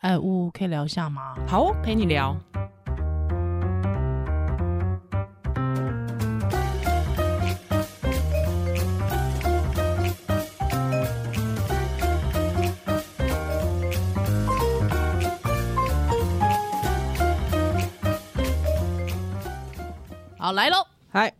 哎，呜，可以聊一下吗？好哦，陪你聊。好，来喽！嗨，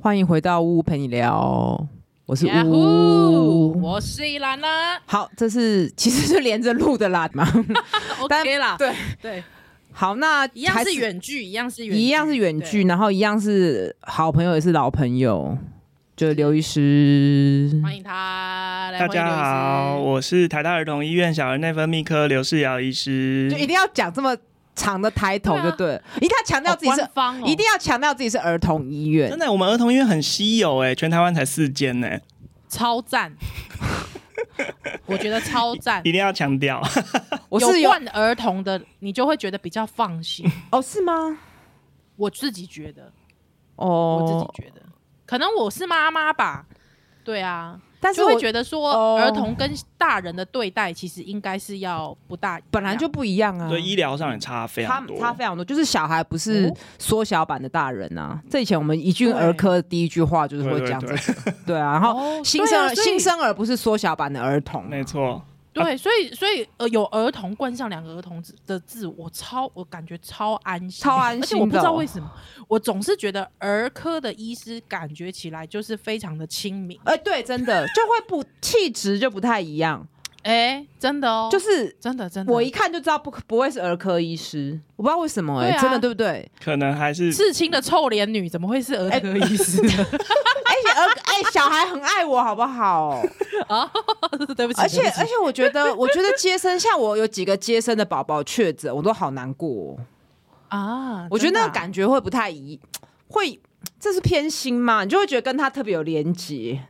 欢迎回到呜呜陪你聊。我是呜呜，我是依兰啦。好，这是其实是连着录的啦嘛，OK 啦。对对，好，那一样是远距，一样是远，一样是远距，然后一样是好朋友，也是老朋友，就刘医师，欢迎他。大家好，我是台大儿童医院小儿内分泌科刘世尧医师。就一定要讲这么长的抬头就对了，一定要强调自己是方，一定要强调自己是儿童医院。真的，我们儿童医院很稀有哎，全台湾才四间呢，超赞！我觉得超赞，一定要强调。有惯儿童的，你就会觉得比较放心 哦？是吗？我自己觉得，哦，我自己觉得，可能我是妈妈吧。对啊。但是我会觉得说，儿童跟大人的对待其实应该是要不大，本来就不一样啊。对，医疗上也差非常多，差非常多。就是小孩不是缩小版的大人啊。这以前我们一句儿科第一句话就是会讲这个，对啊。然后新生儿新生儿不是缩小版的儿童，没错。对，所以所以呃，有儿童冠上两个儿童字的字，我超我感觉超安心，超安心。而且我不知道为什么，我总是觉得儿科的医师感觉起来就是非常的亲民。哎，对，真的就会不气质就不太一样。哎，真的哦，就是真的真的，我一看就知道不不会是儿科医师，我不知道为什么哎，真的对不对？可能还是刺青的臭脸女，怎么会是儿科医师？而且儿哎，小孩很爱我，好不好？啊，对不起。而且而且，我觉得我觉得接生，像我有几个接生的宝宝确诊，我都好难过啊。我觉得那个感觉会不太一，会这是偏心嘛？你就会觉得跟他特别有连结。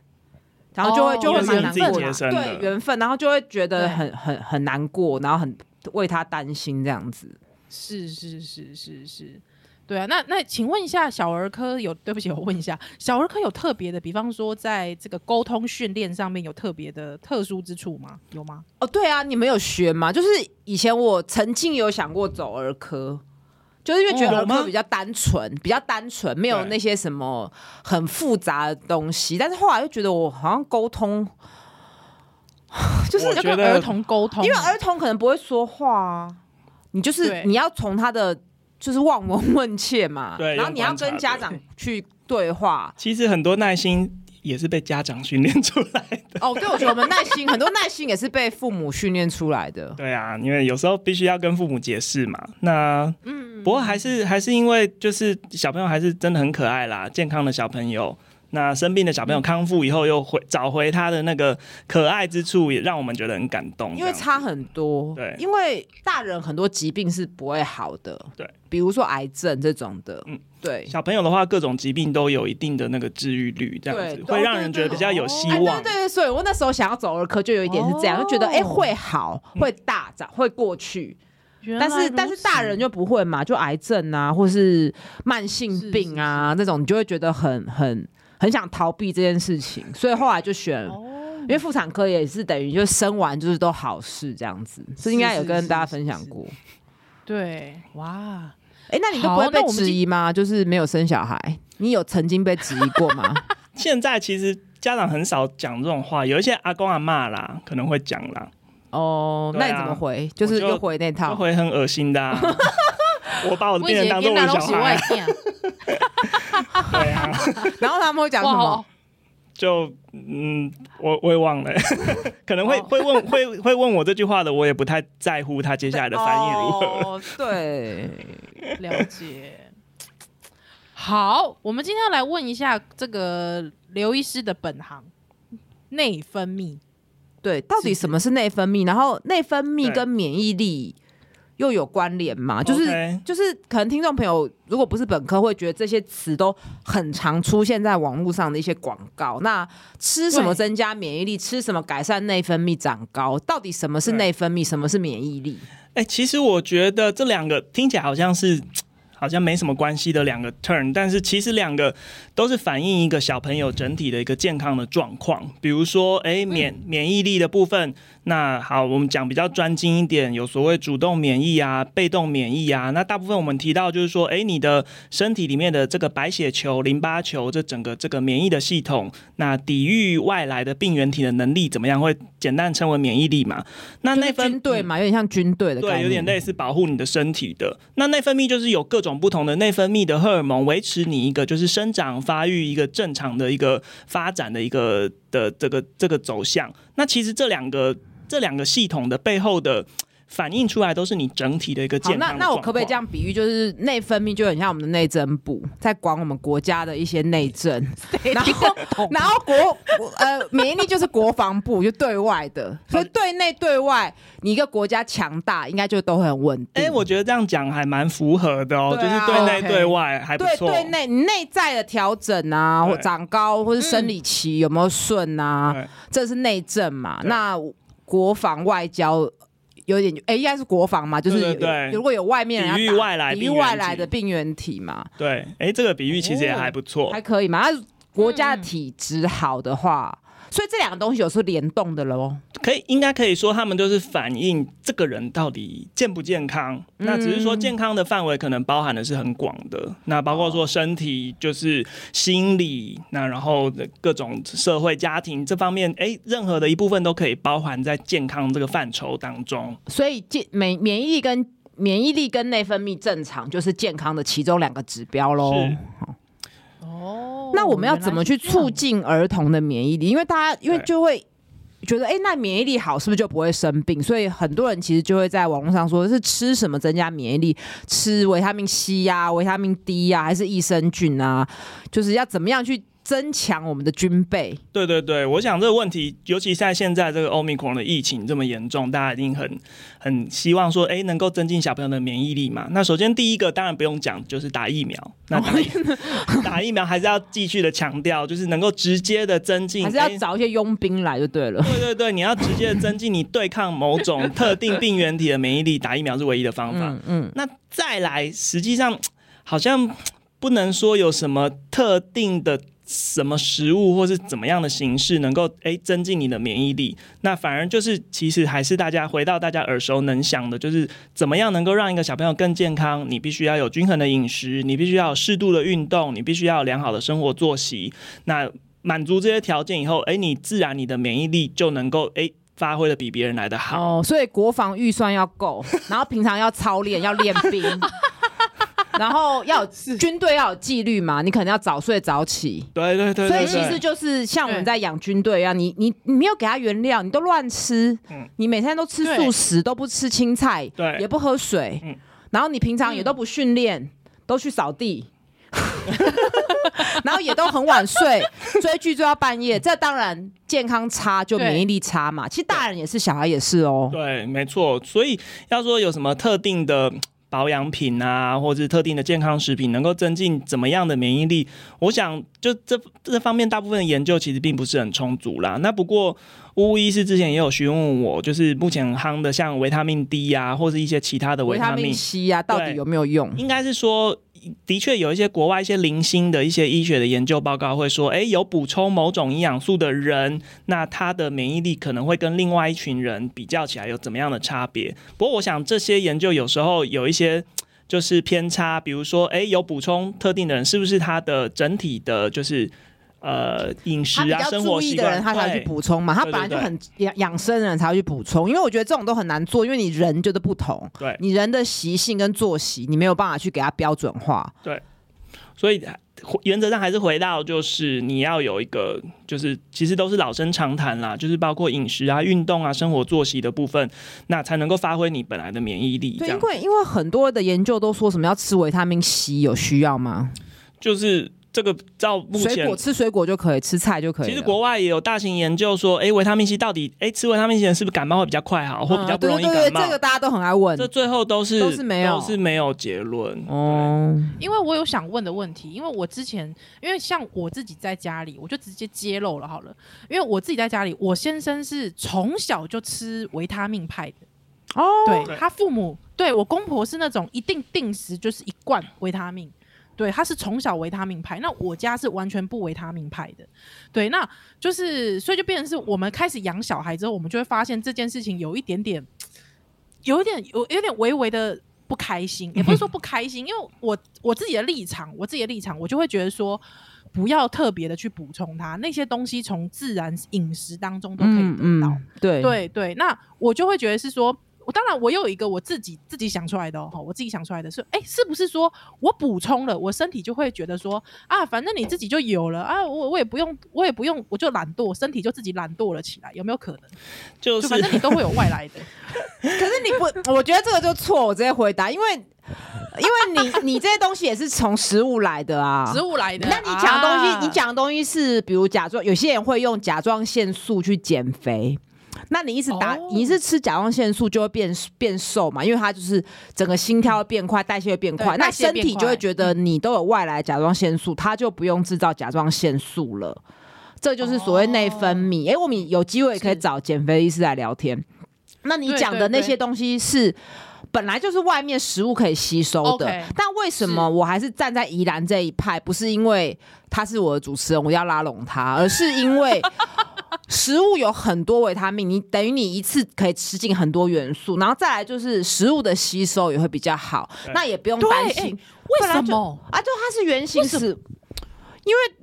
然后就会、哦、就会蛮难过的，对缘分，然后就会觉得很很很难过，然后很为他担心这样子。是是是是是，对啊。那那请问一下，小儿科有对不起，我问一下，小儿科有特别的，比方说在这个沟通训练上面有特别的特殊之处吗？有吗？哦，对啊，你们有学吗？就是以前我曾经有想过走儿科。就是因为觉得儿科比较单纯，比较单纯，没有那些什么很复杂的东西。但是后来又觉得我好像沟通，就是要跟儿童沟通，因为儿童可能不会说话啊。你就是你要从他的就是望闻问切嘛，对，然后你要跟家长去对话。其实很多耐心。也是被家长训练出来的哦。对，我觉得我们耐心 很多，耐心也是被父母训练出来的。对啊，因为有时候必须要跟父母解释嘛。那嗯，不过还是还是因为就是小朋友还是真的很可爱啦，健康的小朋友。那生病的小朋友康复以后又回找回他的那个可爱之处，也让我们觉得很感动。因为差很多，对，因为大人很多疾病是不会好的，对，比如说癌症这种的，嗯，对。小朋友的话，各种疾病都有一定的那个治愈率，这样子会让人觉得比较有希望。对对对，所以我那时候想要走儿科，就有一点是这样，就觉得哎会好，会大长，会过去。但是但是大人就不会嘛，就癌症啊，或是慢性病啊那种，你就会觉得很很。很想逃避这件事情，所以后来就选，哦、因为妇产科也是等于就生完就是都好事这样子，是应该有跟大家分享过。对，哇，哎、欸，那你都不会被质疑吗？就是没有生小孩，你有曾经被质疑过吗？现在其实家长很少讲这种话，有一些阿公阿嬷啦可能会讲啦。哦，啊、那你怎么回？就是又回那套，回很恶心的、啊。我把我的病人当做我的小孩。对啊，然后他们会讲什么？就嗯，我我也忘了，可能会会问会会问我这句话的，我也不太在乎他接下来的反应如何。哦，对，了解。好，我们今天要来问一下这个刘医师的本行——内分泌。对，到底什么是内分泌？然后内分泌跟免疫力。又有关联嘛？就是.就是，可能听众朋友如果不是本科，会觉得这些词都很常出现在网络上的一些广告。那吃什么增加免疫力？吃什么改善内分泌长高？到底什么是内分泌？什么是免疫力？哎、欸，其实我觉得这两个听起来好像是好像没什么关系的两个 turn，但是其实两个都是反映一个小朋友整体的一个健康的状况。比如说，哎，免免疫力的部分，那好，我们讲比较专精一点，有所谓主动免疫啊、被动免疫啊。那大部分我们提到就是说，哎，你的身体里面的这个白血球、淋巴球，这整个这个免疫的系统，那抵御外来的病原体的能力怎么样？会简单称为免疫力嘛？那内分军队嘛，有点像军队的，对，有点类似保护你的身体的。那内分泌就是有各种。不同的内分泌的荷尔蒙维持你一个就是生长发育一个正常的一个发展的一个的这个这个走向。那其实这两个这两个系统的背后的。反映出来都是你整体的一个健康。那那我可不可以这样比喻，就是内分泌就很像我们的内政部，在管我们国家的一些内政，然后然后国呃免疫力就是国防部，就对外的，所以对内对外，你一个国家强大，应该就都很稳定。哎、欸，我觉得这样讲还蛮符合的哦，啊、就是对内对外还不错。对对内内在的调整啊，或长高或是生理期有没有顺啊，嗯、这是内政嘛。那国防外交。有点哎，应该是国防嘛，就是对对对，如果有外面人抵御外来、抵御外来的病原体嘛，对，哎，这个比喻其实也还不错，哦，还可以嘛。那国家的体质好的话。嗯所以这两个东西有时候联动的喽，可以应该可以说他们就是反映这个人到底健不健康。嗯、那只是说健康的范围可能包含的是很广的，那包括说身体就是心理，那然后各种社会家庭这方面，哎、欸，任何的一部分都可以包含在健康这个范畴当中。所以健免免疫力跟免疫力跟内分泌正常就是健康的其中两个指标喽。哦，那我们要怎么去促进儿童的免疫力？因为大家因为就会觉得，哎、欸，那免疫力好是不是就不会生病？所以很多人其实就会在网络上说，是吃什么增加免疫力？吃维他命 C 呀、啊、维他命 D 呀、啊，还是益生菌啊？就是要怎么样去？增强我们的军备。对对对，我想这个问题，尤其在现在这个欧米克的疫情这么严重，大家一定很很希望说，哎，能够增进小朋友的免疫力嘛。那首先第一个当然不用讲，就是打疫苗。那打疫、哦、打疫苗还是要继续的强调，就是能够直接的增进，还是要找一些佣兵来就对了。对对对，你要直接的增进你对抗某种特定病原体的免疫力，打疫苗是唯一的方法。嗯，嗯，那再来，实际上好像不能说有什么特定的。什么食物或是怎么样的形式能够诶增进你的免疫力？那反而就是其实还是大家回到大家耳熟能详的，就是怎么样能够让一个小朋友更健康？你必须要有均衡的饮食，你必须要有适度的运动，你必须要有良好的生活作息。那满足这些条件以后，诶，你自然你的免疫力就能够诶发挥的比别人来的好。哦，所以国防预算要够，然后平常要操练，要练兵。然后要有军队要有纪律嘛，你可能要早睡早起。对对对，对。所以其实就是像我们在养军队一样，你你你没有给他原料，你都乱吃，嗯，你每天都吃素食，都不吃青菜，对，也不喝水，嗯，然后你平常也都不训练，嗯，都去扫地，然后也都很晚睡，追剧追到半夜，这当然健康差就免疫力差嘛。其实大人也是，小孩也是哦。对，没错。所以要说有什么特定的。保养品啊，或者是特定的健康食品，能够增进怎么样的免疫力？我想，就这这方面，大部分的研究其实并不是很充足啦。那不过，巫医师之前也有询问我，就是目前夯的像维他命 D 啊，或是一些其他的维他命 C 啊，到底有没有用？应该是说。的确有一些国外一些零星的一些医学的研究报告会说，诶，有补充某种营养素的人，那他的免疫力可能会跟另外一群人比较起来有怎么样的差别。不过，我想这些研究有时候有一些就是偏差，比如说，诶，有补充特定的人，是不是他的整体的，就是。呃，饮食啊，生活习惯的人他才会去补充嘛。他本来就很养养生的人才会去补充，因为我觉得这种都很难做，因为你人就是不同，对，你人的习性跟作息，你没有办法去给他标准化。对，所以原则上还是回到，就是你要有一个，就是其实都是老生常谈啦，就是包括饮食啊、运动啊、生活作息的部分，那才能够发挥你本来的免疫力。对，因为因为很多的研究都说什么要吃维他命 C，有需要吗？就是。这个照目前水果吃水果就可以，吃菜就可以。其实国外也有大型研究说，哎，维他命 C 到底，哎，吃维他命 C 是不是感冒会比较快好，或比较不容易感冒？对对对，这个大家都很爱问。这最后都是都是没有，都是没有结论。哦，因为我有想问的问题，因为我之前，因为像我自己在家里，我就直接揭露了好了。因为我自己在家里，我先生是从小就吃维他命派的。哦，对他父母，对我公婆是那种一定定时就是一罐维他命，对，他是从小维他命派，那我家是完全不维他命派的，对，那就是所以就变成是我们开始养小孩之后，我们就会发现这件事情有一点点，有一点有有点微微的不开心，也不是说不开心，因为我我自己的立场，我自己的立场，我就会觉得说。不要特别的去补充它，那些东西从自然饮食当中都可以得到。嗯嗯、对对对，那我就会觉得是说，我当然我有一个我自己自己想出来的哦，我自己想出来的是，哎，是不是说我补充了，我身体就会觉得说啊，反正你自己就有了啊，我我也不用，我也不用，我就懒惰，身体就自己懒惰了起来，有没有可能？就是就反正你都会有外来的，可是你不，我觉得这个就错，我直接回答，因为。因为你你这些东西也是从食物来的啊，食物来的。那你讲的东西，啊、你讲的东西是，比如甲状，有些人会用甲状腺素去减肥，那你一直打，哦、你是吃甲状腺素就会变变瘦嘛？因为它就是整个心跳会变快，代谢会变快，那身体就会觉得你都有外来甲状腺素，它就不用制造甲状腺素了。这就是所谓内分泌。哎、哦欸，我们有机会可以找减肥医师来聊天。那你讲的那些东西是。本来就是外面食物可以吸收的，okay, 但为什么我还是站在宜兰这一派？不是因为他是我的主持人，我要拉拢他，而是因为食物有很多维他命，你等于你一次可以吃进很多元素，然后再来就是食物的吸收也会比较好，那也不用担心。为什么啊？就它是原型是，因为。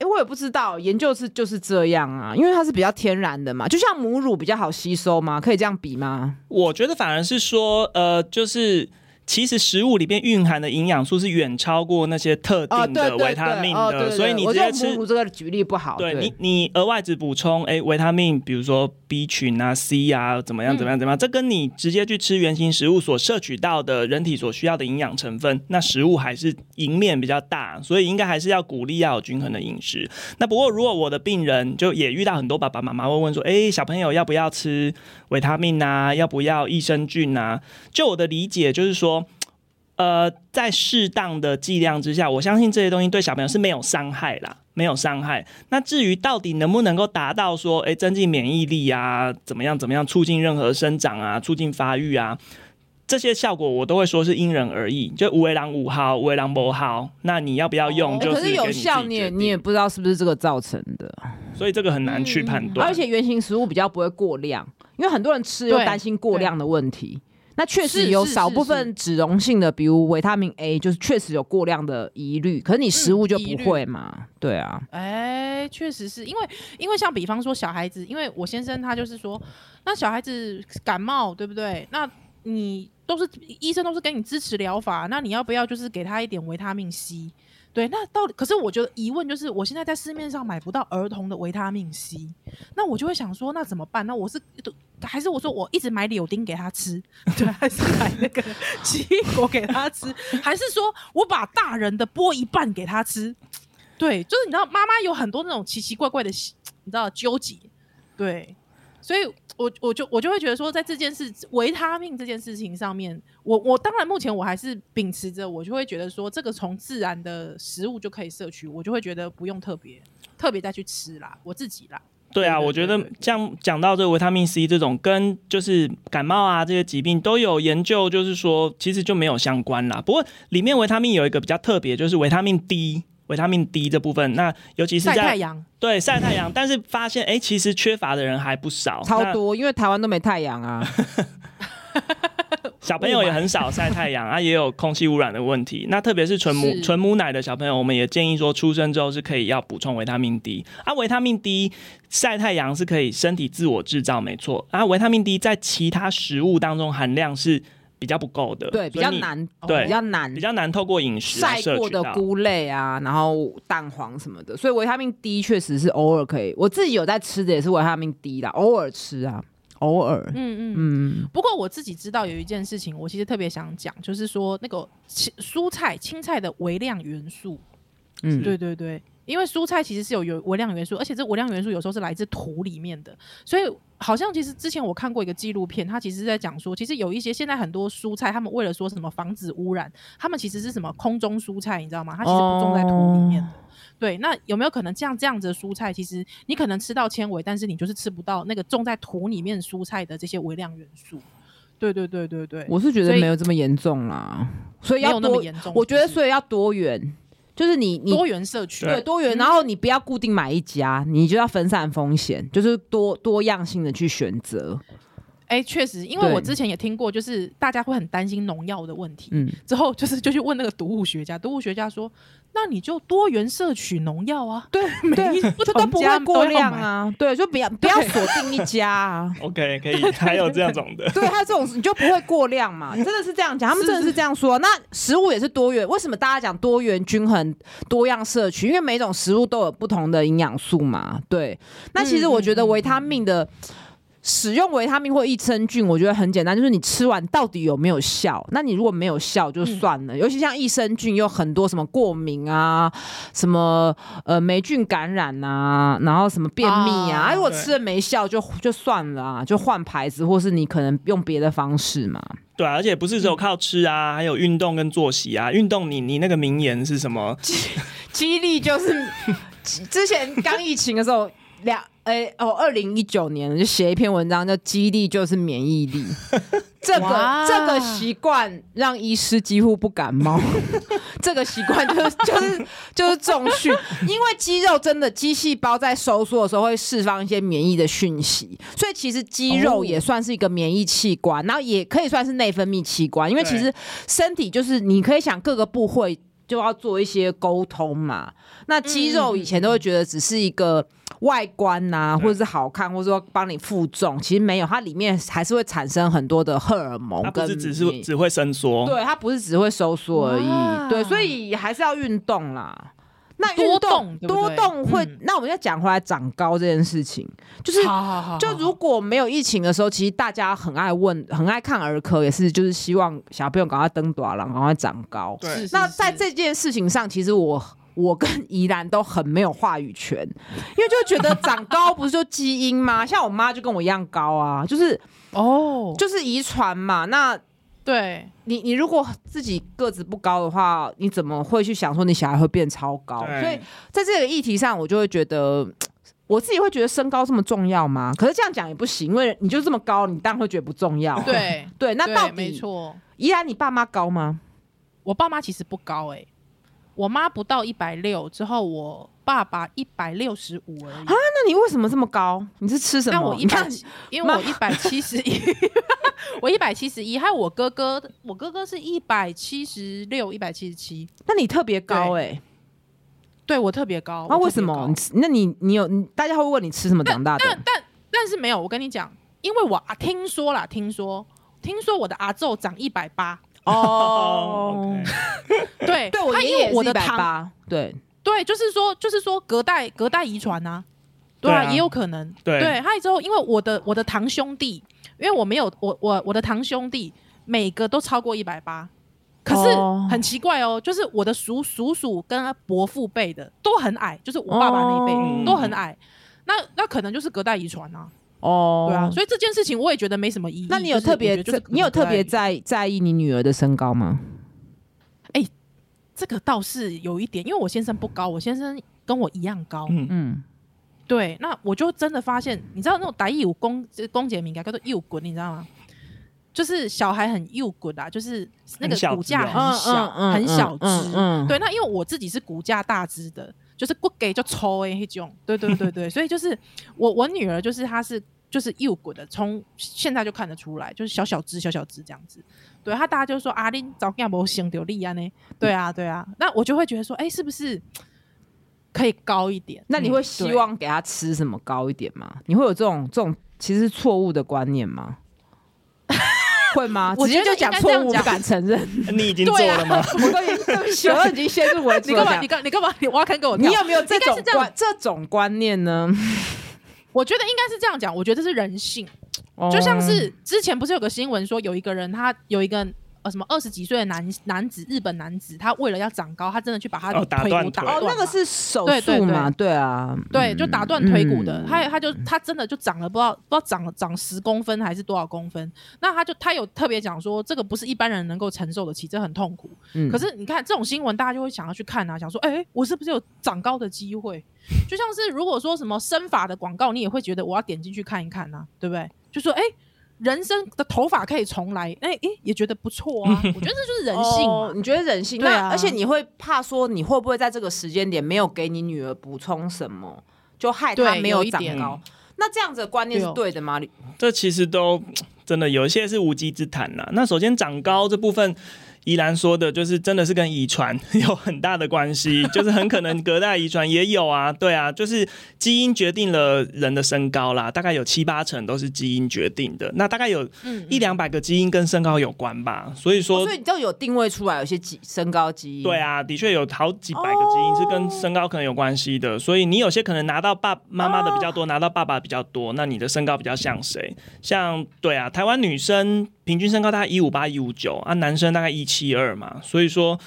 哎、欸，我也不知道，研究是就是这样啊，因为它是比较天然的嘛，就像母乳比较好吸收嘛？可以这样比吗？我觉得反而是说，呃，就是。其实食物里边蕴含的营养素是远超过那些特定的维他命的，所以你直接吃。这个举例不好。对你，你额外只补充哎维他命，比如说 B 群啊、C 啊，怎么样怎么样怎么样，这跟你直接去吃原型食物所摄取到的人体所需要的营养成分，那食物还是赢面比较大，所以应该还是要鼓励要有均衡的饮食。那不过如果我的病人就也遇到很多爸爸妈妈会问说，哎，小朋友要不要吃维他命啊？要不要益生菌啊？就我的理解就是说。呃，在适当的剂量之下，我相信这些东西对小朋友是没有伤害啦，没有伤害。那至于到底能不能够达到说，哎，增进免疫力啊，怎么样怎么样，促进任何生长啊，促进发育啊，这些效果我都会说是因人而异，就有的人有效，有的人没效。那你要不要用？就是、哦、可是有效，你也你也不知道是不是这个造成的，所以这个很难去判断、嗯。而且原型食物比较不会过量，因为很多人吃又担心过量的问题。那确实有少部分脂溶性的，比如维他命 A，就是确实有过量的疑虑。可是你食物就不会嘛？嗯、对啊，哎、欸，确实是因为因为像比方说小孩子，因为我先生他就是说，那小孩子感冒对不对？那你都是医生都是给你支持疗法，那你要不要就是给他一点维他命 C？对，那到底可是我觉得疑问就是，我现在在市面上买不到儿童的维他命 C，那我就会想说，那怎么办？那我是还是我说我一直买柳丁给他吃，对，还是买那个 奇异果给他吃，还是说我把大人的剥一半给他吃？对，就是你知道，妈妈有很多那种奇奇怪怪的，你知道纠结，对，所以。我我就我就会觉得说，在这件事维他命这件事情上面，我我当然目前我还是秉持着，我就会觉得说，这个从自然的食物就可以摄取，我就会觉得不用特别特别再去吃啦，我自己啦。对啊，我觉得像讲到这个维他命 C 这种，跟就是感冒啊这些疾病都有研究，就是说其实就没有相关啦。不过里面维他命有一个比较特别，就是维他命 D。维他命 D 这部分，那尤其是在晒太阳，对晒太阳，但是发现哎、欸，其实缺乏的人还不少，超多，因为台湾都没太阳啊。小朋友也很少晒太阳啊，也有空气污染的问题。那特别是纯母纯母奶的小朋友，我们也建议说，出生之后是可以要补充维他命 D 啊。维他命 D 晒太阳是可以身体自我制造，没错啊。维他命 D 在其他食物当中含量是。比较不够的，对，比较难，对，比较难，比较难透过饮食晒过的菇类啊，然后蛋黄什么的，所以维他命 D 确实是偶尔可以，我自己有在吃的也是维他命 D 啦，偶尔吃啊，偶尔，嗯嗯。嗯。不过我自己知道有一件事情，我其实特别想讲，就是说那个蔬菜、青菜的微量元素，嗯，对对对。因为蔬菜其实是有有微量元素，而且这微量元素有时候是来自土里面的，所以好像其实之前我看过一个纪录片，它其实是在讲说，其实有一些现在很多蔬菜，他们为了说什么防止污染，他们其实是什么空中蔬菜，你知道吗？它其实不种在土里面的。Oh. 对，那有没有可能像这样子的蔬菜，其实你可能吃到纤维，但是你就是吃不到那个种在土里面蔬菜的这些微量元素？对对对对对，我是觉得没有这么严重啦，所以，所以要多，我觉得所以要多元，就是你你多元社区对多元，然后你不要固定买一家，你就要分散风险，就是多多样性的去选择。哎，确实，因为我之前也听过，就是大家会很担心农药的问题。嗯，之后就是就去问那个毒物学家，毒物学家说，那你就多元摄取农药啊，对，每一不都不会过量啊，对，就不要 不要锁定一家啊。OK，可以，还有这样种的，对，还有这种你就不会过量嘛，真的是这样讲，他们真的是这样说。那食物也是多元，为什么大家讲多元、均衡、多样摄取？因为每种食物都有不同的营养素嘛。对，那其实我觉得维他命的。使用维他命或益生菌，我觉得很简单，就是你吃完到底有没有效？那你如果没有效就算了。嗯、尤其像益生菌，有很多什么过敏啊，什么呃霉菌感染啊，然后什么便秘啊，啊如果吃了没效就就算了啊，就换牌子，或是你可能用别的方式嘛。对啊，而且不是只有靠吃啊，嗯、还有运动跟作息啊。运动你，你你那个名言是什么？激激励就是之前刚疫情的时候两。哎、欸、哦，二零一九年就写一篇文章，叫“肌力就是免疫力”。这个这个习惯让医师几乎不感冒。这个习惯就是就是就是重训，因为肌肉真的肌细胞在收缩的时候会释放一些免疫的讯息，所以其实肌肉也算是一个免疫器官，然后也可以算是内分泌器官。因为其实身体就是你可以想各个部位就要做一些沟通嘛。那肌肉以前都会觉得只是一个。外观呐、啊，或者是好看，或者说帮你负重，其实没有，它里面还是会产生很多的荷尔蒙，跟不是只是只会伸缩，对，它不是只会收缩而已，对，所以还是要运动啦。那多动，多动会，嗯、那我们要讲回来长高这件事情，就是好好好好就如果没有疫情的时候，其实大家很爱问，很爱看儿科，也是就是希望小朋友赶快登大人，赶快长高。对，那在这件事情上，其实我。我跟宜兰都很没有话语权，因为就觉得长高不是就基因吗？像我妈就跟我一样高啊，就是哦，就是遗传嘛。那对你，你如果自己个子不高的话，你怎么会去想说你小孩会变超高？所以在这个议题上，我就会觉得我自己会觉得身高这么重要吗？可是这样讲也不行，因为你就这么高，你当然会觉得不重要。对 对，那到底没错。宜兰，你爸妈高吗？我爸妈其实不高哎、欸。我妈不到一百六，之后我爸爸一百六十五而已啊。那你为什么这么高？你是吃什么？我一百，因为我一百七十一，我一百七十一。还有我哥哥，我哥哥是一百七十六、一百七十七。那你特别高哎、欸，对我特别高。那为什么？那你你有？大家会问你吃什么长大的？但但但，但是没有。我跟你讲，因为我啊听说啦，听说听说我的阿昼长一百八。哦，对 对，我爷爷我的堂，对。对，就是说，就是说，隔代隔代遗传呐，对啊，也有可能，对，还有之后，因为我的我的堂兄弟，因为我没有我我我的堂兄弟每个都超过一百八，可是很奇怪哦，就是我的叔叔叔跟伯父辈的都很矮，就是我爸爸那一辈都很矮，那那可能就是隔代遗传啊。哦，对啊，所以这件事情我也觉得没什么意义。那你有特别，就是你有特别在在意你女儿的身高吗？哎、欸，这个倒是有一点，因为我先生不高，我先生跟我一样高。嗯嗯，对，那我就真的发现，你知道那种打义武功，公姐敏感叫做右滚，你知道吗？就是小孩很右滚啊，就是那个骨架很小，很小只。嗯，对，那因为我自己是骨架大只的。就是不给就抽诶，那种，对对对对，所以就是我我女儿就是她是就是幼滚的，从现在就看得出来，就是小小只小小只这样子。对，她大家就说阿玲早干不行丢力啊呢？对啊对啊，那我就会觉得说，哎、欸，是不是可以高一点？那你会希望给她吃什么高一点吗？你会有这种这种其实错误的观念吗？会吗？直接就讲错误，不敢承认。你已经做了吗？我都已经 陷入，我已经先入为主。你干嘛？你干？你干嘛？你挖坑给我？你有没有这种观这种观念呢？我觉得应该是这样讲。我觉得这是人性，就像是之前不是有个新闻说，有一个人他有一个。什么二十几岁的男男子，日本男子，他为了要长高，他真的去把他的腿骨打断。哦，那个是手术嘛？对啊，对，就打断腿骨的。他他就他真的就长了不知道不知道长了长十公分还是多少公分。那他就他有特别讲说，这个不是一般人能够承受得起，这很痛苦。可是你看这种新闻，大家就会想要去看啊，想说，哎，我是不是有长高的机会？就像是如果说什么生法的广告，你也会觉得我要点进去看一看呐，对不对？就说，哎。人生的头发可以重来，哎、欸、哎、欸，也觉得不错啊。我觉得这就是人性嘛。你觉得人性？对啊。而且你会怕说，你会不会在这个时间点没有给你女儿补充什么，就害她没有长高？那这样子的观念是对的吗？这其实都 真的有一些是无稽之谈呐。那首先长高这部分。宜兰说的就是真的是跟遗传 有很大的关系，就是很可能隔代遗传也有啊，对啊，就是基因决定了人的身高啦，大概有七八成都是基因决定的，那大概有一两百个基因跟身高有关吧，所以说，所以你就有定位出来有些基身高基因，对啊，的确有好几百个基因是跟身高可能有关系的，所以你有些可能拿到爸妈妈的比较多，拿到爸爸比较多，那你的身高比较像谁？像对啊，台湾女生。平均身高大概一五八一五九啊，男生大概一七二嘛，所以说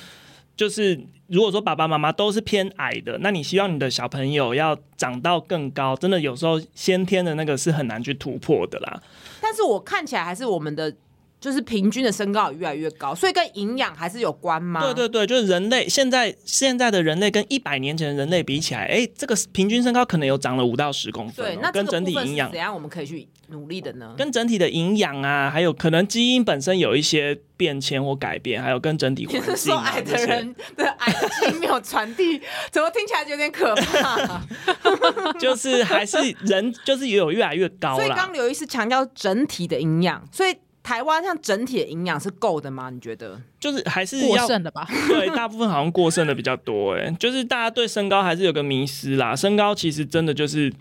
就是如果说爸爸妈妈都是偏矮的，那你希望你的小朋友要长到更高，真的有时候先天的那个是很难去突破的啦。但是我看起来还是我们的。就是平均的身高也越来越高，所以跟营养还是有关吗？对对对，就是人类现在现在的人类跟一百年前的人类比起来，哎，这个平均身高可能有长了五到十公分，哦。对，那跟整体营养怎样我们可以去努力的呢？跟整体的营养啊，还有可能基因本身有一些变迁或改变，还有跟整体环境，啊。你是说矮的人的矮的基因没有传递？怎么听起来有点可怕？就是还是人就是也有越来越高。所以刚刘医师强调整体的营养，所以。台湾像整体的营养是够的吗？你觉得？就是还是过剩的吧？对，大部分好像过剩的比较多。哎，就是大家对身高还是有个迷失啦。身高其实真的就是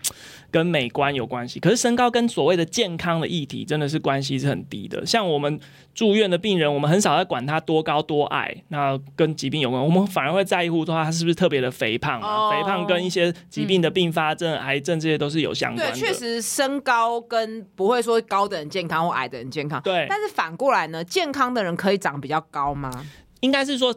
跟美观有关系，可是身高跟所谓的健康的议题真的是关系是很低的。像我们住院的病人，我们很少在管他多高多矮，那跟疾病有关，我们反而会在乎说他是不是特别的肥胖啊。Oh, 肥胖跟一些疾病的并发症、嗯、癌症这些都是有相关的。对，确实身高跟不会说高的人健康或矮的人健康。对，但是反过来呢，健康的人可以长比较高吗？应该是说。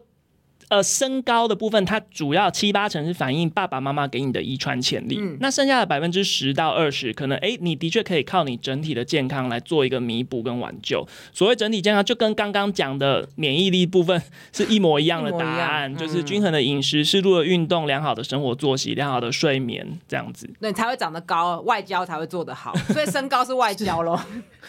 呃，身高的部分，它主要七八成是反映爸爸妈妈给你的遗传潜力。嗯，那剩下的百分之十到二十，可能哎，你的确可以靠你整体的健康来做一个弥补跟挽救。所谓整体健康，就跟刚刚讲的免疫力部分是一模一样的答案，嗯、就是均衡的饮食、适度的运动、良好的生活作息、良好的睡眠这样子，那，你才会长得高，外交才会做得好。所以身高是外交喽。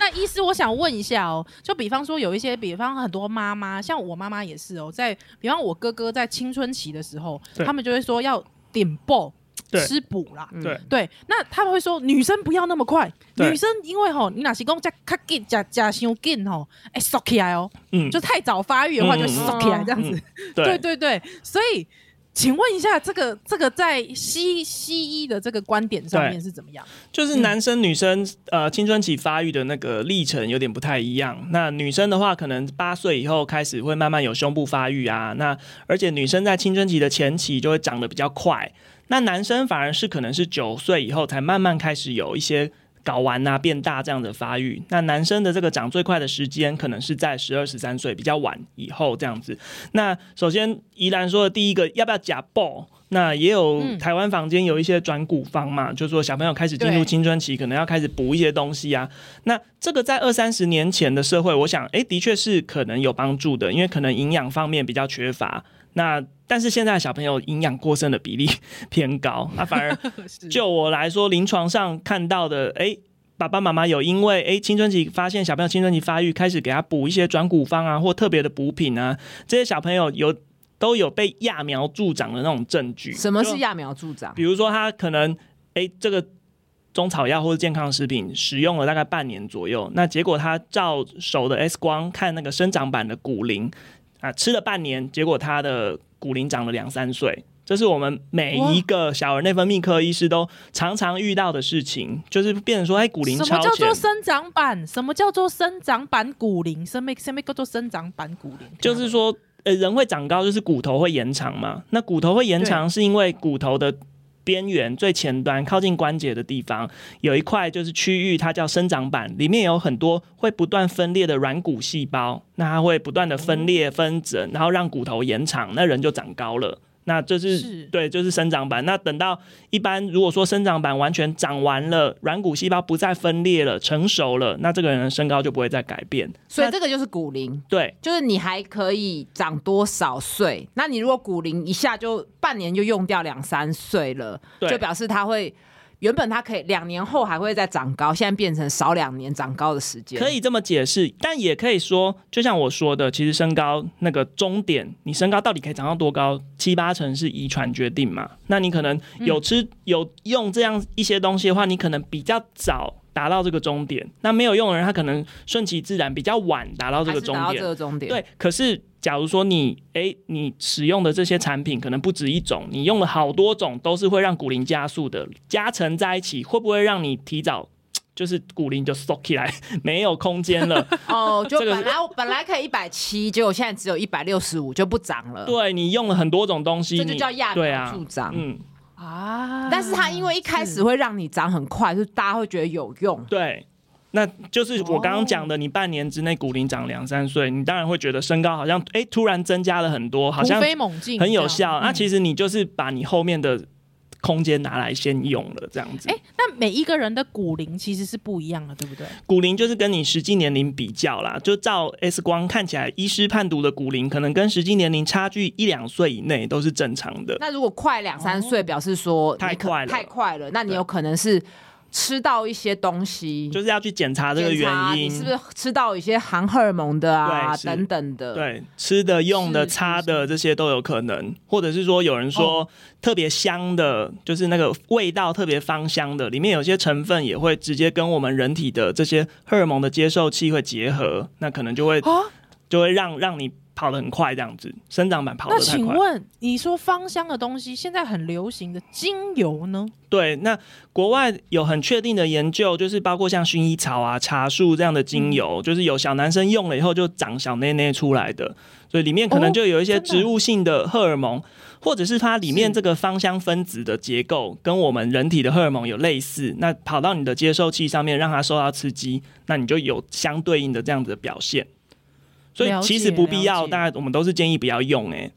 那医师，我想问一下哦，就比方说有一些，比方很多妈妈，像我妈妈也是哦，在比方我哥哥在青春期的时候，他们就会说要点爆吃补啦，对对。那他们会说女生不要那么快，女生因为吼你哪是讲加卡紧加加伤紧吼，哎缩起来哦，嗯，就太早发育的话就缩起来这样子，对 对对，所以。请问一下，这个这个在西西医的这个观点上面是怎么样？就是男生女生、嗯、呃青春期发育的那个历程有点不太一样。那女生的话，可能八岁以后开始会慢慢有胸部发育啊。那而且女生在青春期的前期就会长得比较快。那男生反而是可能是九岁以后才慢慢开始有一些。睾丸啊变大这样的发育，那男生的这个长最快的时间可能是在十二十三岁比较晚以后这样子。那首先宜兰说的第一个要不要假爆？那也有台湾房间有一些转骨方嘛，嗯、就是说小朋友开始进入青春期，可能要开始补一些东西啊。那这个在二三十年前的社会，我想哎、欸，的确是可能有帮助的，因为可能营养方面比较缺乏。那但是现在小朋友营养过剩的比例 偏高，那、啊、反而 就我来说，临床上看到的，哎、欸，爸爸妈妈有因为哎、欸、青春期发现小朋友青春期发育，开始给他补一些转骨方啊，或特别的补品啊，这些小朋友有都有被揠苗助长的那种证据。什么是揠苗助长？比如说他可能哎、欸、这个中草药或者健康食品使用了大概半年左右，那结果他照手的 X 光看那个生长板的骨龄。啊，吃了半年，结果他的骨龄长了两三岁，这是我们每一个小儿内分泌科医师都常常遇到的事情，就是变成说，哎，骨龄超前。什么叫做生长板？什么叫做生长板骨龄？什么什么叫做生长板骨龄？就是说，呃，人会长高，就是骨头会延长嘛。那骨头会延长，是因为骨头的。边缘最前端靠近关节的地方有一块就是区域，它叫生长板，里面有很多会不断分裂的软骨细胞，那它会不断的分裂分整，然后让骨头延长，那人就长高了。那这是，是对，就是生长板。那等到一般如果说生长板完全长完了，软骨细胞不再分裂了，成熟了，那这个人的身高就不会再改变。所以这个就是骨龄。对，就是你还可以长多少岁？那你如果骨龄一下就半年就用掉两三岁了，就表示他会原本它可以两年后还会再长高，现在变成少两年长高的时间，可以这么解释，但也可以说，就像我说的，其实身高那个终点，你身高到底可以长到多高，七八成是遗传决定嘛？那你可能有吃、嗯、有用这样一些东西的话，你可能比较早达到这个终点，那没有用的人，他可能顺其自然比较晚达到这个终点。达到这个终点。对，可是。假如说你哎、欸，你使用的这些产品可能不止一种，你用了好多种，都是会让骨龄加速的，加成在一起，会不会让你提早就是骨龄就缩起来，没有空间了？哦，就本来、本来可以一百七，结果现在只有一百六十五，就不涨了。对，你用了很多种东西，这就叫揠苗助长。嗯啊，但是它因为一开始会让你长很快，就大家会觉得有用。对。那就是我刚刚讲的，你半年之内骨龄长两三岁，你当然会觉得身高好像哎、欸、突然增加了很多，好像突飞猛进，很有效。那其实你就是把你后面的空间拿来先用了这样子。哎、欸，那每一个人的骨龄其实是不一样的，对不对？骨龄就是跟你实际年龄比较啦，就照 X 光看起来，医师判读的骨龄可能跟实际年龄差距一两岁以内都是正常的。那如果快两三岁，表示说太快了，太快了，那你有可能是。吃到一些东西，就是要去检查这个原因，你是不是吃到一些含荷尔蒙的啊等等的？对，吃的、用的、擦的这些都有可能，或者是说有人说特别香的、哦，就是那个味道特别芳香的，里面有些成分也会直接跟我们人体的这些荷尔蒙的接受器会结合，那可能就会、哦、就会让让你。跑得很快，这样子生长板跑得太快。那请问，你说芳香的东西，现在很流行的精油呢？对，那国外有很确定的研究，就是包括像薰衣草啊、茶树这样的精油，嗯，就是有小男生用了以后就长小内内出来的，所以里面可能就有一些植物性的荷尔蒙，哦，或者是它里面这个芳香分子的结构跟我们人体的荷尔蒙有类似，那跑到你的接受器上面，让它受到刺激，那你就有相对应的这样子的表现。所以其实不必要，大家我们都是建议不要用哎、欸。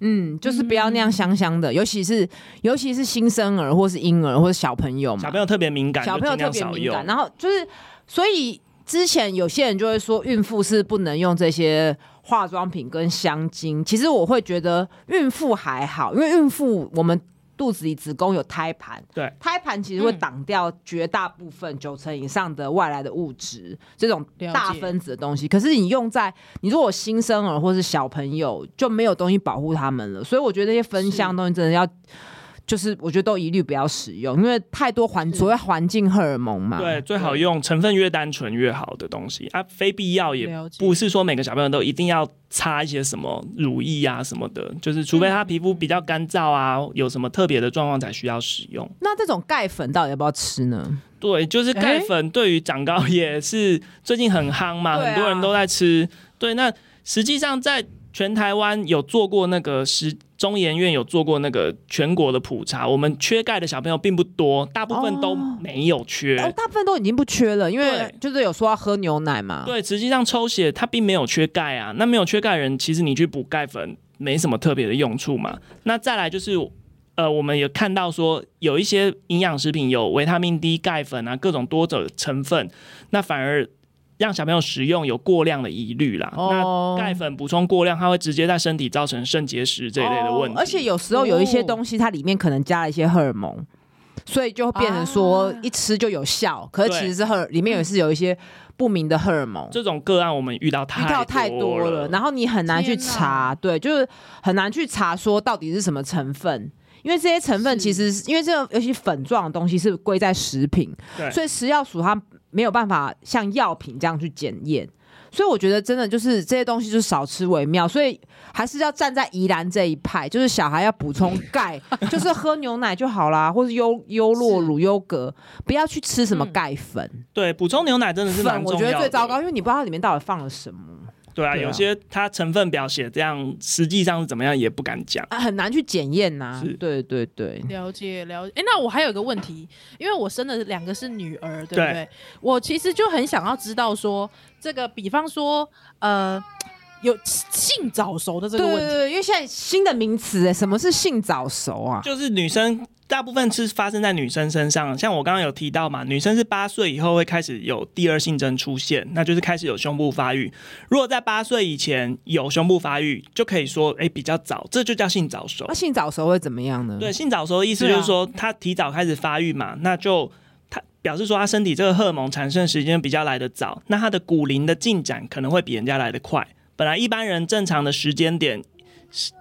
嗯，就是不要那样香香的，嗯、尤其是尤其是新生儿或是婴儿或是小朋友嘛，小朋友特别敏感，小朋友特别敏感。然后就是，所以之前有些人就会说，孕妇是不能用这些化妆品跟香精。其实我会觉得孕妇还好，因为孕妇我们。肚子里子宫有胎盘，对，胎盘其实会挡掉绝大部分九成以上的外来的物质，这种大分子的东西。可是你用在你如果新生儿或是小朋友，就没有东西保护他们了。所以我觉得那些分箱东西真的要。就是我觉得都一律不要使用，因为太多环所谓环境荷尔蒙嘛。对，最好用成分越单纯越好的东西啊，非必要也不是说每个小朋友都一定要擦一些什么乳液啊什么的，就是除非他皮肤比较干燥啊，有什么特别的状况才需要使用。那这种钙粉到底要不要吃呢？对，就是钙粉对于长高也是最近很夯嘛，很多人都在吃。对，那实际上在全台湾有做过那个实。中研院有做过那个全国的普查，我们缺钙的小朋友并不多，大部分都没有缺，哦哦、大部分都已经不缺了，因为就是有说要喝牛奶嘛。对，实际上抽血它并没有缺钙啊，那没有缺钙人，其实你去补钙粉没什么特别的用处嘛。那再来就是，呃，我们有看到说有一些营养食品有维他命 D 钙粉啊，各种多种成分，那反而。让小朋友食用有过量的疑虑啦。Oh. 那钙粉补充过量，它会直接在身体造成肾结石这一类的问题。Oh. 而且有时候有一些东西，它里面可能加了一些荷尔蒙，oh. 所以就会变成说一吃就有效。Ah. 可是其实是荷里面也是有一些不明的荷尔蒙。这种个案我们遇到太遇到太多了，然后你很难去查，对，就是很难去查说到底是什么成分。因为这些成分其实是因为这个尤其粉状的东西是归在食品，所以食药署它。没有办法像药品这样去检验，所以我觉得真的就是这些东西就少吃为妙。所以还是要站在宜兰这一派，就是小孩要补充钙，就是喝牛奶就好啦，或是优优酪乳、优格，不要去吃什么钙粉。嗯、对，补充牛奶真的是粉，我觉得最糟糕，因为你不知道它里面到底放了什么。对啊，有些它成分表写这样，实际上是怎么样也不敢讲，啊，很难去检验呐。对对对，了解了解。哎，那我还有一个问题，因为我生的两个是女儿，对不对？对我其实就很想要知道说，这个比方说，呃，有性早熟的这个问题，对对对，因为现在新的名词，哎，什么是性早熟啊？就是女生大部分是发生在女生身上，像我刚刚有提到嘛，女生是八岁以后会开始有第二性征出现，那就是开始有胸部发育。如果在八岁以前有胸部发育，就可以说哎、欸、比较早，这就叫性早熟。那性早熟会怎么样呢？对，性早熟的意思就是说，她提早开始发育嘛，那就他表示说他身体这个荷尔蒙产生时间比较来得早，那他的骨龄的进展可能会比人家来得快。本来一般人正常的时间点。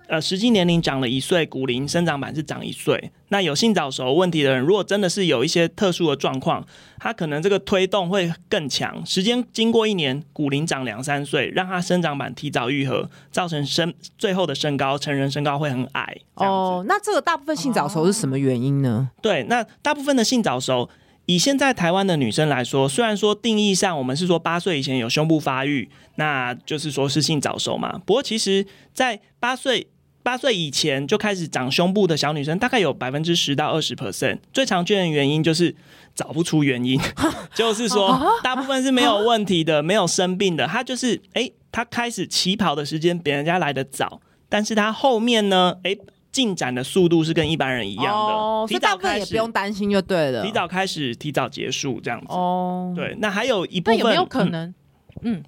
呃，实际年龄长了一岁，骨龄生长板是长一岁。那有性早熟问题的人，如果真的是有一些特殊的状况，他可能这个推动会更强。时间经过一年，骨龄长两三岁，让他生长板提早愈合，造成身最后的身高，成人身高会很矮。哦，那这个大部分性早熟是什么原因呢？对，那大部分的性早熟。以现在台湾的女生来说，虽然说定义上我们是说八岁以前有胸部发育，那就是说是性早熟嘛。不过其实，在八岁八岁以前就开始长胸部的小女生，大概有百分之十到二十 percent。最常见的原因就是找不出原因，就是说大部分是没有问题的，没有生病的。她就是诶，她开始起跑的时间比人家来的早，但是她后面呢，诶。进展的速度是跟一般人一样的，哦、所以大部分也不用担心就对了。提早开始，提早结束这样子。哦，对，那还有一部分有没有可能？嗯。嗯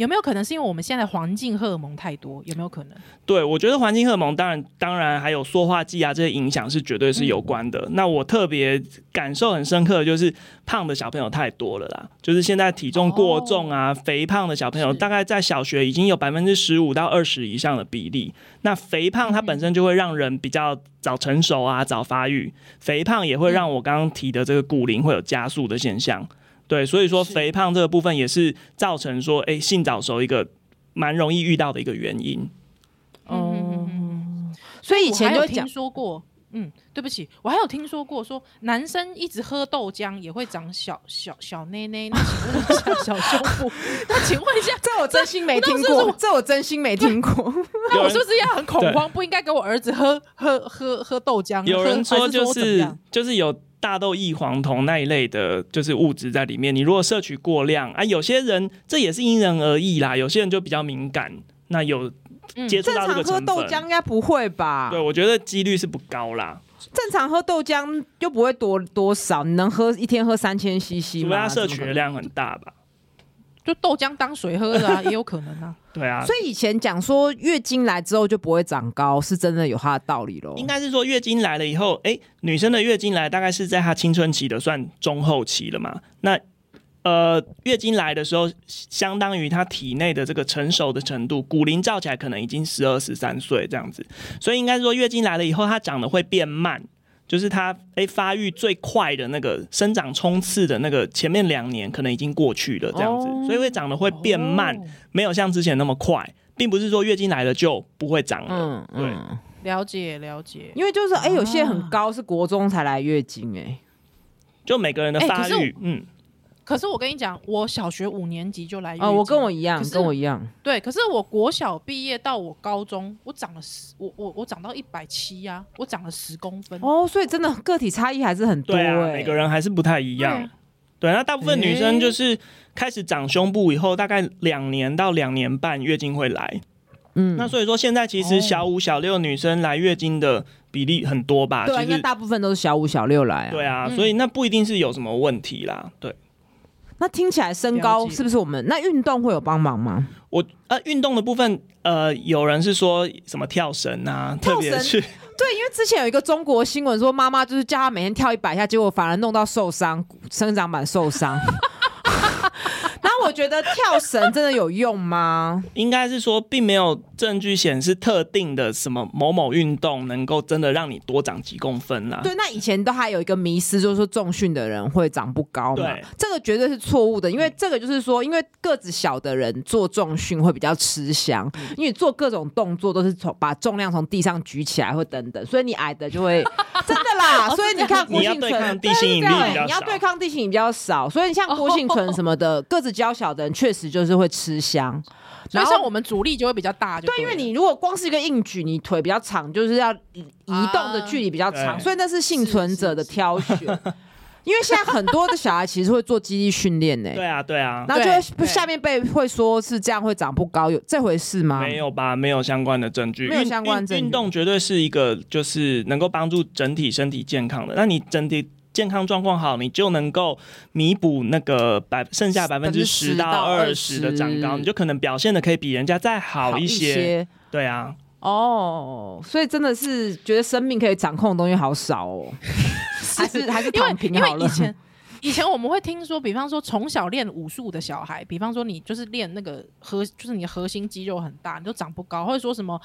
有没有可能是因为我们现在环境荷尔蒙太多？有没有可能？对，我觉得环境荷尔蒙当然当然还有塑化剂啊这些影响是绝对是有关的。嗯、那我特别感受很深刻的就是胖的小朋友太多了啦，就是现在体重过重啊、哦、肥胖的小朋友，大概在小学已经有百分之十五到二十以上的比例。那肥胖它本身就会让人比较早成熟啊、早发育，肥胖也会让我刚刚提的这个骨龄会有加速的现象。对，所以说肥胖这个部分也是造成说，哎，性早熟一个蛮容易遇到的一个原因。哦、嗯，所以以前就听说过，嗯，对不起，我还有听说过说，男生一直喝豆浆也会长小小小内内，那请问一下小胸部，那请问一下，这我真心没听过，这，我真心没听过，那我是不是要很恐慌，不应该给我儿子喝喝喝喝豆浆？有人说就是说就是有。大豆异黄酮那一类的，就是物质在里面。你如果摄取过量啊，有些人这也是因人而异啦。有些人就比较敏感，那有接触到这个成分。正常喝豆浆应该不会吧？对，我觉得几率是不高啦。正常喝豆浆又不会多多少，你能喝一天喝三千 CC 吗？除非他摄取的量很大吧。就豆浆当水喝的啊，也有可能啊。对啊，所以以前讲说月经来之后就不会长高，是真的有它的道理喽。应该是说月经来了以后，哎、欸，女生的月经来大概是在她青春期的算中后期了嘛。那呃，月经来的时候，相当于她体内的这个成熟的程度，骨龄照起来可能已经十二十三岁这样子。所以应该说月经来了以后，她长得会变慢。就是它诶，发育最快的那个生长冲刺的那个前面两年可能已经过去了，这样子，哦、所以会长得会变慢，哦、没有像之前那么快，并不是说月经来了就不会长了。嗯，对，了解了解，因为就是哎，有些很高是国中才来月经哎，就每个人的发育，嗯。可是我跟你讲，我小学五年级就来月经，哦，我跟我一样，跟我一样。对，可是我国小毕业到我高中，我长了十，我我我长到一百七呀，我长了十公分。哦，所以真的个体差异还是很多，欸，对啊，每个人还是不太一样。对，那大部分女生就是开始长胸部以后，大概两年到两年半月经会来。嗯，那所以说现在其实小五、小六女生来月经的比例很多吧？对，应该大部分都是小五、小六来啊。对啊，所以那不一定是有什么问题啦。对。那听起来身高是不是我们？那运动会有帮忙吗？我呃，运动的部分呃，有人是说什么跳绳啊，跳绳特别是 对，因为之前有一个中国新闻说，妈妈就是叫他每天跳一百下，结果反而弄到受伤，生长板受伤。我觉得跳绳真的有用吗？应该是说，并没有证据显示特定的什么某某运动能够真的让你多长几公分啦。对，那以前都还有一个迷思，就是说重训的人会长不高嘛。对，这个绝对是错误的，因为这个就是说，因为个子小的人做重训会比较吃香，嗯、因为做各种动作都是从把重量从地上举起来或等等，所以你矮的就会 真的啦。所以你看郭婞淳，地心引力比较少，你要对抗地心引力比较少，所以你像郭姓存什么的个子娇小的人确实就是会吃香，然后我们阻力就会比较大。对，因为你如果光是一个硬举，你腿比较长，就是要移动的距离比较长，所以那是幸存者的挑选。因为现在很多的小孩其实会做肌力训练呢。对啊，对啊。然后就会下面被会说是这样会长不高，有这回事吗？没有吧，没有相关的证据。没有相关证据。运动绝对是一个就是能够帮助整体身体健康的。那你整体健康状况好，你就能够弥补那个百剩下百分之十到二十的长高，你就可能表现的可以比人家再好一些。一些对啊。哦，所以真的是觉得生命可以掌控的东西好少哦，还是 还是躺平好了。因为以前以前我们会听说，比方说从小练武术的小孩，比方说你就是练那个核，就是你的核心肌肉很大，你都长不高，或者说什么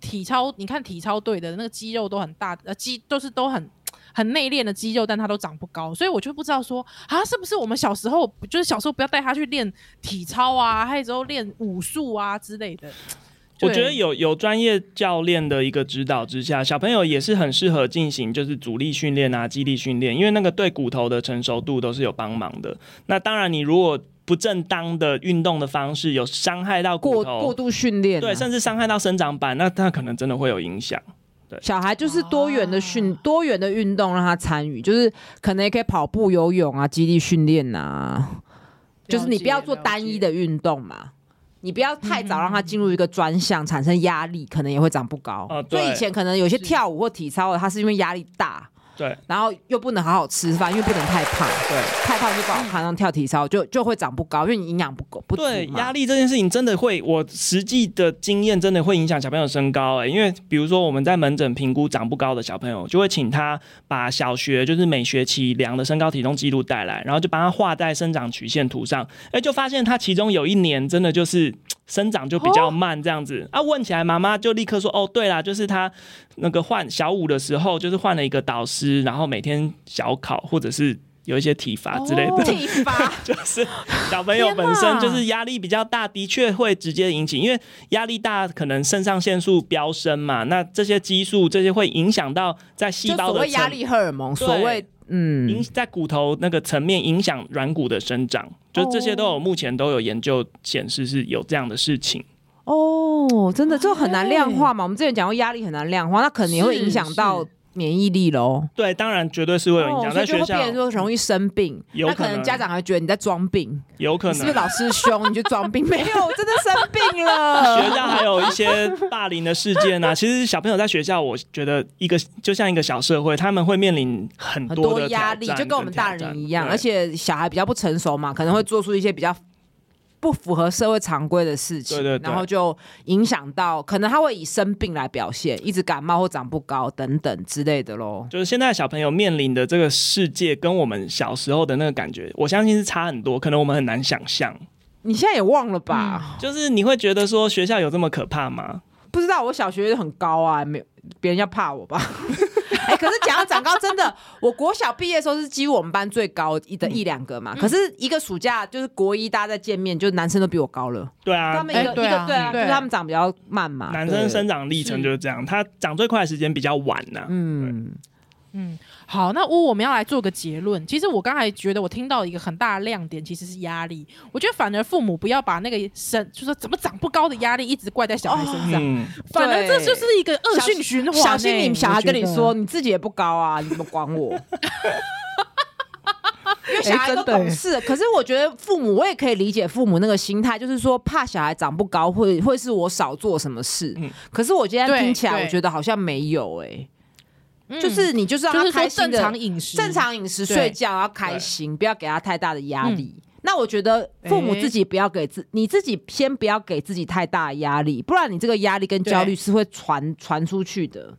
体操，你看体操队的那个肌肉都很大，呃肌都是都很很内敛的肌肉，但他都长不高，所以我就不知道说啊，是不是我们小时候就是小时候不要带他去练体操啊，还有之后练武术啊之类的。我觉得有有专业教练的一个指导之下，小朋友也是很适合进行就是阻力训练啊、肌力训练，因为那个对骨头的成熟度都是有帮忙的。那当然，你如果不正当的运动的方式有伤害到骨头，过过度训练、啊，对，甚至伤害到生长板，那那可能真的会有影响。对，小孩就是多元的训、啊、多元的运动让他参与，就是可能也可以跑步、游泳啊、肌力训练啊，就是你不要做单一的运动嘛。你不要太早让他进入一个专项，产生压力，可能也会长不高。哦、所以以前可能有些跳舞或体操的，他是因为压力大。对，然后又不能好好吃饭，因为不能太胖。对，太胖就不好看。然后跳体操就就会长不高，因为你营养不够不足。对，压力这件事情真的会，我实际的经验真的会影响小朋友身高、欸。哎，因为比如说我们在门诊评估长不高的小朋友，就会请他把小学就是每学期量的身高体重记录带来，然后就把它画在生长曲线图上。哎、欸，就发现他其中有一年真的就是生长就比较慢，这样子、哦、啊。问起来，妈妈就立刻说：“哦，对啦，就是他那个换小五的时候，就是换了一个导师，然后每天。”小考或者是有一些体罚之类的，体罚 就是小朋友本身就是压力比较大，的确会直接引起，因为压力大可能肾上腺素飙升嘛，那这些激素这些会影响到在细胞的压力荷尔蒙，所谓嗯，影在骨头那个层面影响软骨的生长，就这些都有目前都有研究显示是有这样的事情。哦，真的就很难量化嘛，我们之前讲过压力很难量化，那可能也会影响到。免疫力喽，对，当然绝对是会有影响。在学校，变成说容易生病，那可能家长还觉得你在装病，有可能是不是老师凶你就装病？没有，真的生病了。学校还有一些霸凌的事件啊。其实小朋友在学校，我觉得一个就像一个小社会，他们会面临很多的压力，就跟我们大人一样。而且小孩比较不成熟嘛，可能会做出一些比较。不符合社会常规的事情，对对对，然后就影响到，可能他会以生病来表现，一直感冒或长不高等等之类的喽。就是现在小朋友面临的这个世界，跟我们小时候的那个感觉，我相信是差很多，可能我们很难想象。你现在也忘了吧？嗯，就是你会觉得说学校有这么可怕吗？不知道，我小学很高啊，没有别人要怕我吧？哎、欸，可是讲到长高，真的，我国小毕业的时候是几乎我们班最高的一两个嘛。嗯、可是一个暑假就是国一，大家在见面，就是男生都比我高了。对啊，他们一个、欸、对啊，一个对啊，就是他们长比较慢嘛。男生生长历程就是这样，他长最快的时间比较晚呢、啊。嗯嗯，好，那乌我们要来做个结论。其实我刚才觉得我听到一个很大的亮点，其实是压力。我觉得反而父母不要把那个生，就是怎么长不高的压力一直怪在小孩身上，反而这就是一个恶性循环。小心你小孩跟你说，你自己也不高啊，你怎么管我？因为小孩都懂事，欸、可是我觉得父母，我也可以理解父母那个心态，就是说怕小孩长不高会会是我少做什么事。嗯、可是我今天听起来，我觉得好像没有哎、欸。就是你就是让他开心的正常饮食，正常饮食睡觉要开心，不要给他太大的压力。那我觉得父母自己不要给自你自己先不要给自己太大的压力，不然你这个压力跟焦虑是会传传出去的。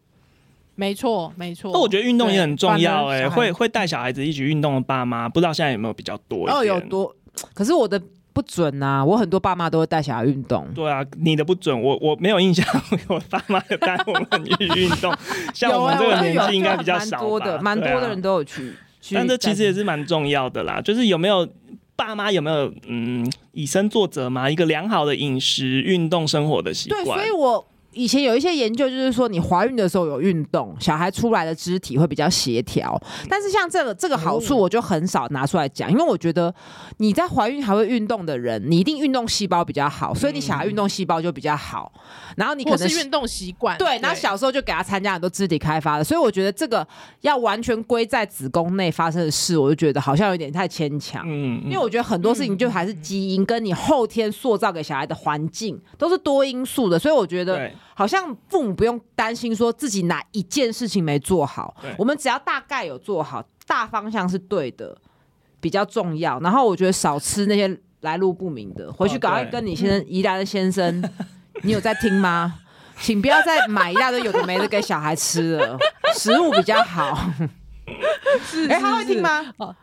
没错，没错。那我觉得运动也很重要哎，会会带小孩子一起运动的爸妈，不知道现在有没有比较多？哦，有多。可是我的。不准呐、啊！我很多爸妈都会带小孩运动。对啊，你的不准，我我没有印象，我爸妈有带我们去运动。像我们这个年纪应该比较少？蛮多的，蛮多的人都有去。去但这其实也是蛮重要的啦，就是有没有爸妈有没有嗯以身作则嘛？一个良好的饮食、运动、生活的习惯。对，所以我以前有一些研究，就是说你怀孕的时候有运动，小孩出来的肢体会比较协调。但是像这个这个好处，我就很少拿出来讲，因为我觉得你在怀孕还会运动的人，你一定运动细胞比较好，所以你小孩运动细胞就比较好。然后你可能是运动习惯，对，然后小时候就给他参加很多肢体开发的，所以我觉得这个要完全归在子宫内发生的事，我就觉得好像有点太牵强。嗯，因为我觉得很多事情就还是基因跟你后天塑造给小孩的环境都是多因素的，所以我觉得。好像父母不用担心说自己哪一件事情没做好，我们只要大概有做好，大方向是对的，比较重要。然后我觉得少吃那些来路不明的，回去赶快跟你先生宜兰的先生，你有在听吗？请不要再买一大堆有的没的给小孩吃了，食物比较好。是，哎，他会听吗？哦，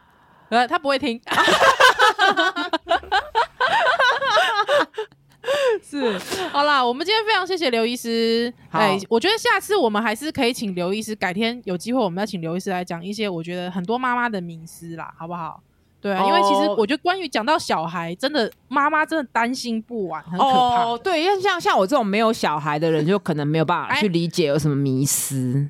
呃，他不会听。是，好啦，我们今天非常谢谢刘医师。哎，我觉得下次我们还是可以请刘医师，改天有机会我们要请刘医师来讲一些我觉得很多妈妈的迷思啦，好不好？对啊，因为其实我觉得关于讲到小孩，真的妈妈真的担心不完，很可怕。哦，对，因为像像我这种没有小孩的人，就可能没有办法去理解有什么迷思。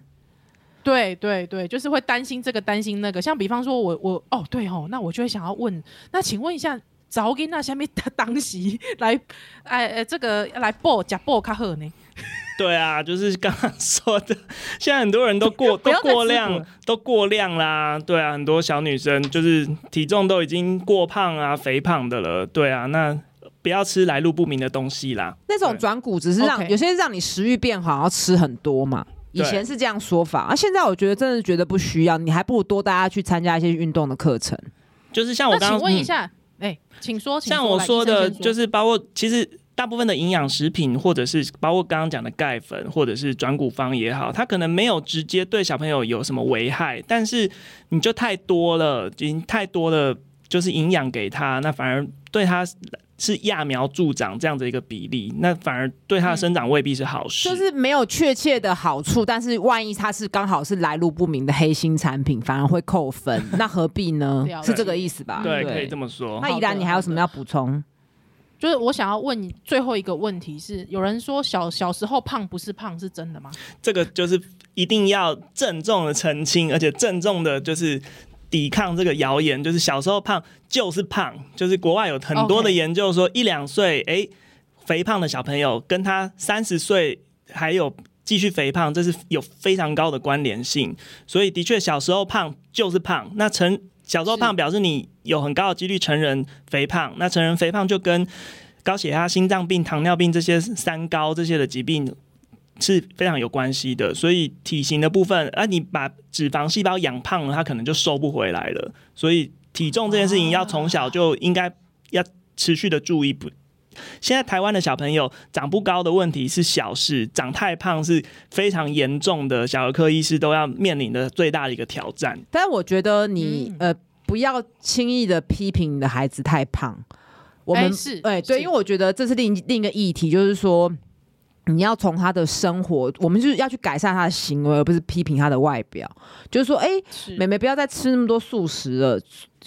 对对对，就是会担心这个担心那个。像比方说我我哦对哦，那我就会想要问，那请问一下。早给那下面的当时来，哎哎，这个来报假报卡好呢？对啊，就是刚刚说的，现在很多人都过 都过量，都过量啦。对啊，很多小女生就是体重都已经过胖啊、肥胖的了。对啊，那不要吃来路不明的东西啦。那种转骨只是让 Okay. 有些让你食欲变好，要吃很多嘛。以前是这样说法，对啊，现在我觉得真的觉得不需要，你还不如多带他去参加一些运动的课程。就是像我刚刚请问一下。嗯哎、欸，请说。像我说的，就是包括其实大部分的营养食品，或者是包括刚刚讲的钙粉，或者是转骨方也好，它可能没有直接对小朋友有什么危害，但是你就太多了，已经太多了，就是营养给他，那反而对他。是揠苗助长这样的一个比例，那反而对它的生长未必是好事。嗯，就是没有确切的好处，但是万一它是刚好是来路不明的黑心产品，反而会扣分，那何必呢？是这个意思吧？对，对可以这么说。那依然，你还有什么要补充？就是我想要问你最后一个问题是：有人说小小时候胖不是胖，是真的吗？这个就是一定要郑重的澄清，而且郑重的就是。抵抗这个谣言，就是小时候胖就是胖，就是国外有很多的研究说，一两岁诶肥胖的小朋友跟他三十岁还有继续肥胖，这是有非常高的关联性。所以的确小时候胖就是胖，那成小时候胖表示你有很高的几率成人肥胖，那成人肥胖就跟高血压、心脏病、糖尿病这些三高这些的疾病。是非常有关系的，所以体型的部分，啊，你把脂肪细胞养胖了，它可能就收不回来了。所以体重这件事情要从小就应该要持续的注意。不，现在台湾的小朋友长不高的问题是小事，长太胖是非常严重的，小儿科医师都要面临的最大的一个挑战。但是我觉得你、嗯、呃不要轻易的批评你的孩子太胖。我们、欸、是哎对，因为我觉得这是另另一个议题，就是说。你要从他的生活，我们就是要去改善他的行为，而不是批评他的外表。就是说，哎、欸，妹妹不要再吃那么多素食了，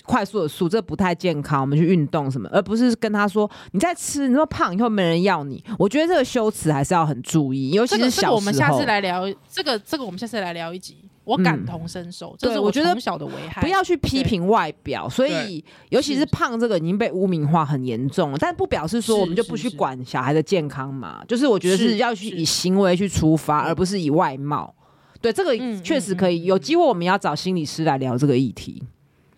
快速的素，这不太健康。我们去运动什么，而不是跟他说，你再吃，你那么胖，以后没人要你。我觉得这个修辞还是要很注意，尤其是小时候。这个、这个、我们下次来聊这个，这个我们下次来聊一集。我感同身受，这是我觉得从小的危害。不要去批评外表，所以尤其是胖这个已经被污名化很严重了。但不表示说我们就不去管小孩的健康嘛，就是我觉得是要去以行为去出发，而不是以外貌。对，这个确实可以有机会，我们要找心理师来聊这个议题。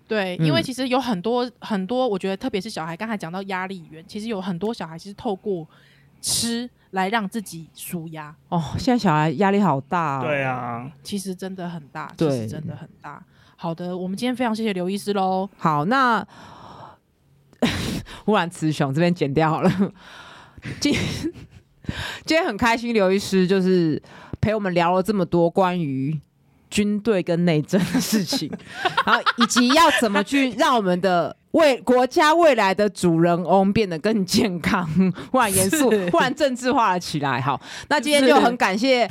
对，因为其实有很多很多，我觉得特别是小孩，刚才讲到压力源，其实有很多小孩其实透过吃。来让自己舒压哦！现在小孩压力好大哦。对啊，其实真的很大，对其实真的很大。好的，我们今天非常谢谢刘医师喽。好，那 忽然雌雄这边剪掉好了。今今天很开心，刘医师就是陪我们聊了这么多关于军队跟内政的事情，然后以及要怎么去让我们的。为国家未来的主人翁变得更健康，忽然严肃，是忽然政治化了起来。好，那今天就很感谢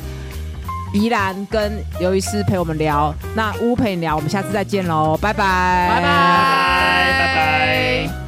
怡兰跟刘医师陪我们聊，那乌陪你聊，我们下次再见喽，拜拜，拜拜，拜拜。